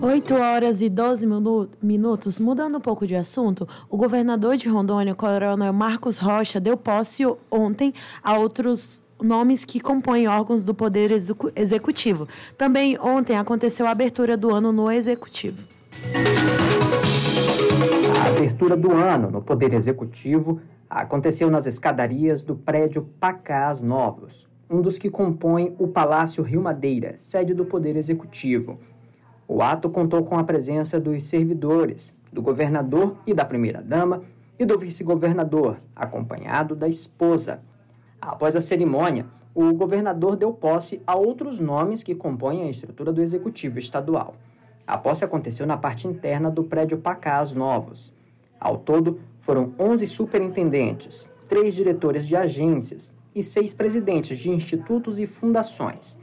8 horas e 12 minu minutos. Mudando um pouco de assunto, o governador de Rondônia, Coronel Marcos Rocha, deu posse ontem a outros nomes que compõem órgãos do Poder Executivo. Também ontem aconteceu a abertura do ano no Executivo. A abertura do ano no Poder Executivo aconteceu nas escadarias do prédio Pacás Novos, um dos que compõem o Palácio Rio Madeira, sede do Poder Executivo. O ato contou com a presença dos servidores, do governador e da primeira-dama e do vice-governador, acompanhado da esposa. Após a cerimônia, o governador deu posse a outros nomes que compõem a estrutura do executivo estadual. A posse aconteceu na parte interna do prédio Pacás Novos. Ao todo, foram 11 superintendentes, três diretores de agências e seis presidentes de institutos e fundações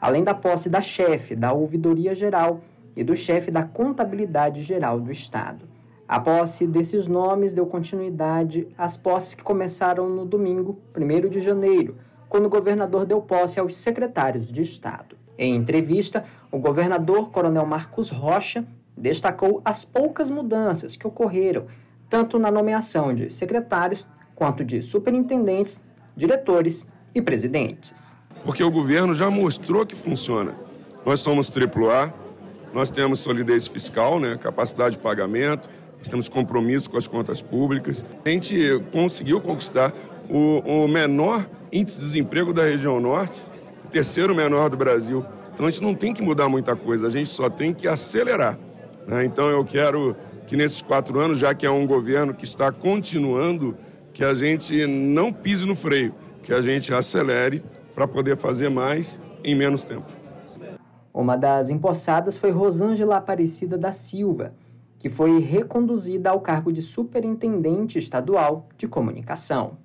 além da posse da chefe da Ouvidoria Geral e do chefe da Contabilidade Geral do Estado. A posse desses nomes deu continuidade às posses que começaram no domingo, 1 de janeiro, quando o governador deu posse aos secretários de Estado. Em entrevista, o governador Coronel Marcos Rocha destacou as poucas mudanças que ocorreram, tanto na nomeação de secretários quanto de superintendentes, diretores e presidentes porque o governo já mostrou que funciona. Nós somos AAA, nós temos solidez fiscal, né, capacidade de pagamento, nós temos compromisso com as contas públicas. A gente conseguiu conquistar o, o menor índice de desemprego da região norte, o terceiro menor do Brasil. Então a gente não tem que mudar muita coisa, a gente só tem que acelerar. Né? Então eu quero que nesses quatro anos, já que é um governo que está continuando, que a gente não pise no freio, que a gente acelere para poder fazer mais em menos tempo. Uma das empossadas foi Rosângela Aparecida da Silva, que foi reconduzida ao cargo de superintendente estadual de comunicação.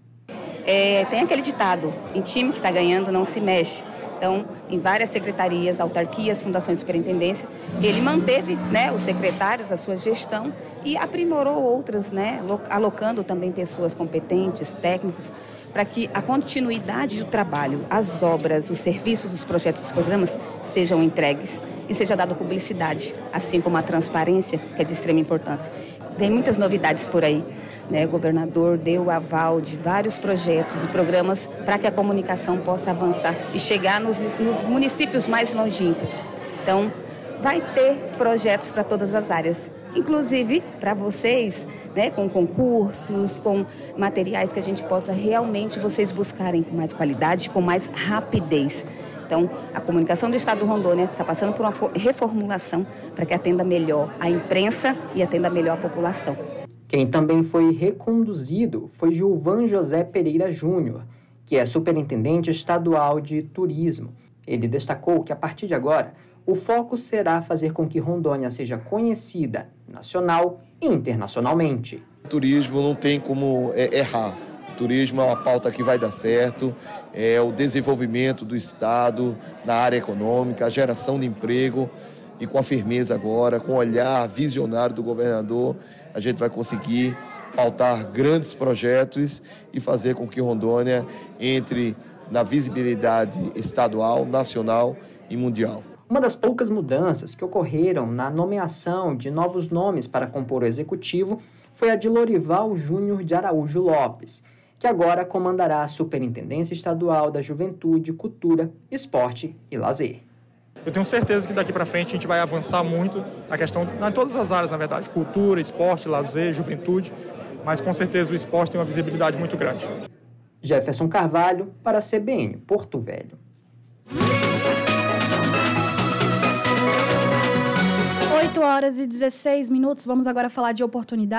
É, tem aquele ditado: em time que está ganhando não se mexe. Então, em várias secretarias, autarquias, fundações superintendência, ele manteve né, os secretários, a sua gestão e aprimorou outras, né, alocando também pessoas competentes, técnicos, para que a continuidade do trabalho, as obras, os serviços, os projetos, os programas sejam entregues e seja dada publicidade, assim como a transparência, que é de extrema importância. Vem muitas novidades por aí. Né, o governador deu aval de vários projetos e programas para que a comunicação possa avançar e chegar nos, nos municípios mais longínquos. Então, vai ter projetos para todas as áreas, inclusive para vocês, né, com concursos, com materiais que a gente possa realmente vocês buscarem com mais qualidade, com mais rapidez. Então, a comunicação do Estado do Rondônia está passando por uma reformulação para que atenda melhor a imprensa e atenda melhor a população. Quem também foi reconduzido foi Gilvan José Pereira Júnior, que é superintendente estadual de turismo. Ele destacou que a partir de agora, o foco será fazer com que Rondônia seja conhecida nacional e internacionalmente. O turismo não tem como é, errar. O turismo é uma pauta que vai dar certo, é o desenvolvimento do Estado na área econômica, a geração de emprego. E com a firmeza agora, com o olhar visionário do governador, a gente vai conseguir pautar grandes projetos e fazer com que Rondônia entre na visibilidade estadual, nacional e mundial. Uma das poucas mudanças que ocorreram na nomeação de novos nomes para compor o executivo foi a de Lorival Júnior de Araújo Lopes, que agora comandará a Superintendência Estadual da Juventude, Cultura, Esporte e Lazer. Eu tenho certeza que daqui para frente a gente vai avançar muito na questão, em todas as áreas, na verdade, cultura, esporte, lazer, juventude, mas com certeza o esporte tem uma visibilidade muito grande. Jefferson Carvalho para a CBN Porto Velho. 8 horas e 16 minutos. Vamos agora falar de oportunidade.